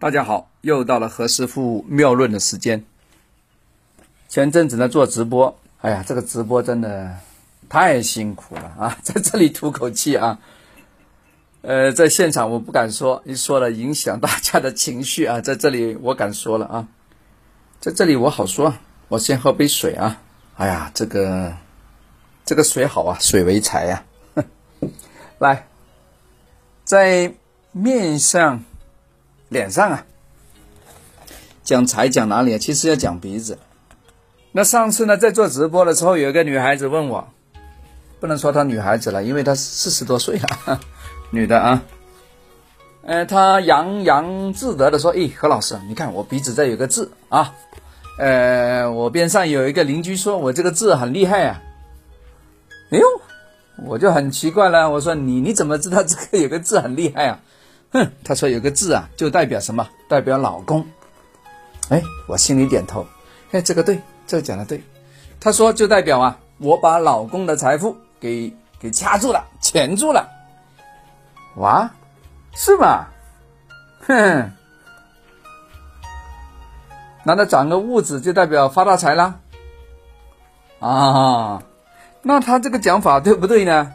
大家好，又到了何师傅妙论的时间。前阵子呢做直播，哎呀，这个直播真的太辛苦了啊！在这里吐口气啊。呃，在现场我不敢说，一说了影响大家的情绪啊。在这里我敢说了啊，在这里我好说。我先喝杯水啊。哎呀，这个这个水好啊，水为财呀。来，在面上。脸上啊，讲财讲哪里啊？其实要讲鼻子。那上次呢，在做直播的时候，有一个女孩子问我，不能说她女孩子了，因为她四十多岁了，女的啊。呃，她洋洋自得的说：“诶，何老师，你看我鼻子这有个痣啊。呃，我边上有一个邻居说我这个痣很厉害啊。哎呦，我就很奇怪了，我说你你怎么知道这个有个痣很厉害啊？”哼，他说有个字啊，就代表什么？代表老公。哎，我心里点头。哎，这个对，这个讲的对。他说就代表啊，我把老公的财富给给掐住了，钳住了。哇，是吗？哼，难道长个痦子就代表发大财啦？啊，那他这个讲法对不对呢？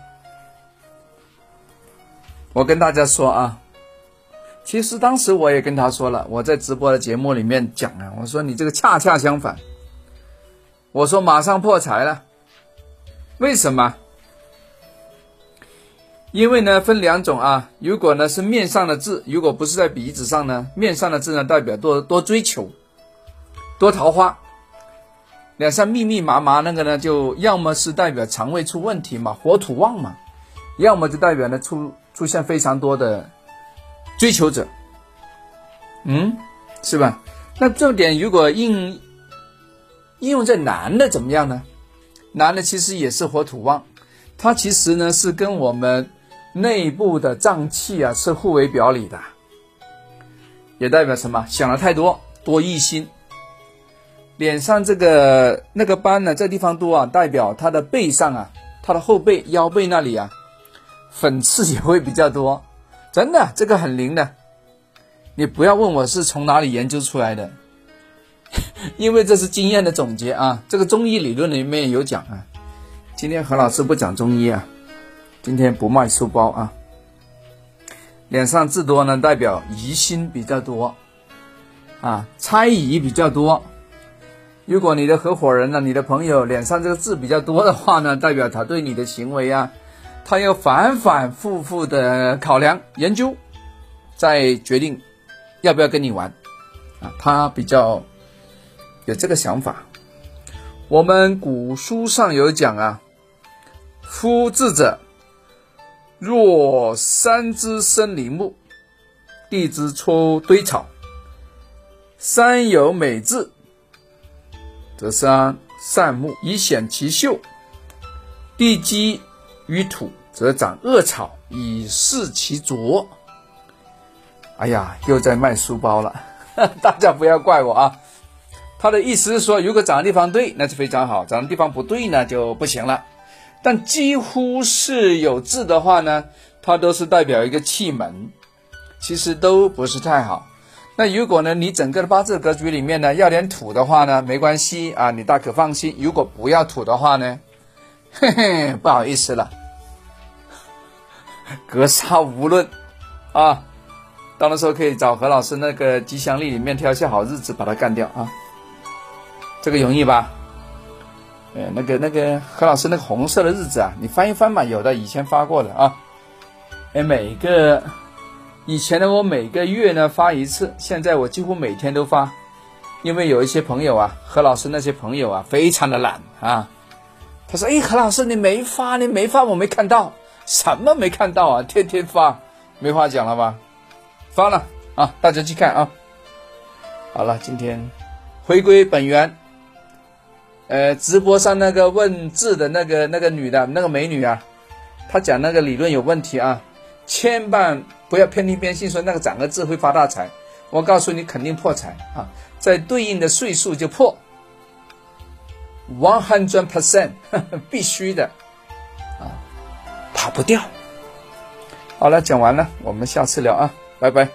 我跟大家说啊。其实当时我也跟他说了，我在直播的节目里面讲了，我说你这个恰恰相反，我说马上破财了，为什么？因为呢分两种啊，如果呢是面上的痣，如果不是在鼻子上呢，面上的痣呢代表多多追求，多桃花，脸上密密麻麻那个呢，就要么是代表肠胃出问题嘛，火土旺嘛，要么就代表呢出出现非常多的。追求者，嗯，是吧？那重点如果应应用在男的怎么样呢？男的其实也是火土旺，他其实呢是跟我们内部的脏器啊是互为表里的，也代表什么？想的太多，多疑心。脸上这个那个斑呢，这地方多啊，代表他的背上啊，他的后背腰背那里啊，粉刺也会比较多。真的，这个很灵的，你不要问我是从哪里研究出来的，因为这是经验的总结啊。这个中医理论里面有讲啊。今天何老师不讲中医啊，今天不卖书包啊。脸上痣多呢，代表疑心比较多啊，猜疑比较多。如果你的合伙人呢，你的朋友脸上这个痣比较多的话呢，代表他对你的行为啊。他要反反复复的考量研究，再决定要不要跟你玩啊。他比较有这个想法。我们古书上有讲啊，夫智者，若山之生林木，地之出堆草，山有美质，则山善木以显其秀；地基于土则长恶草以示其浊。哎呀，又在卖书包了，大家不要怪我啊。他的意思是说，如果长的地方对，那是非常好；长的地方不对呢，就不行了。但几乎是有字的话呢，它都是代表一个气门，其实都不是太好。那如果呢，你整个的八字格局里面呢，要点土的话呢，没关系啊，你大可放心。如果不要土的话呢？嘿嘿，不好意思了，格杀无论啊！到的时候可以找何老师那个吉祥历里面挑一些好日子把它干掉啊，这个容易吧？哎，那个那个何老师那个红色的日子啊，你翻一翻嘛，有的以前发过的啊。哎，每个以前的我每个月呢发一次，现在我几乎每天都发，因为有一些朋友啊，何老师那些朋友啊，非常的懒啊。他说：“哎，何老师，你没发，你没发，我没看到，什么没看到啊？天天发，没话讲了吧？发了啊，大家去看啊。好了，今天回归本源。呃，直播上那个问字的那个那个女的那个美女啊，她讲那个理论有问题啊，千万不要偏听偏信，说那个长个字会发大财。我告诉你，肯定破财啊，在对应的岁数就破。” One hundred percent，必须的啊，跑不掉。好了，讲完了，我们下次聊啊，拜拜。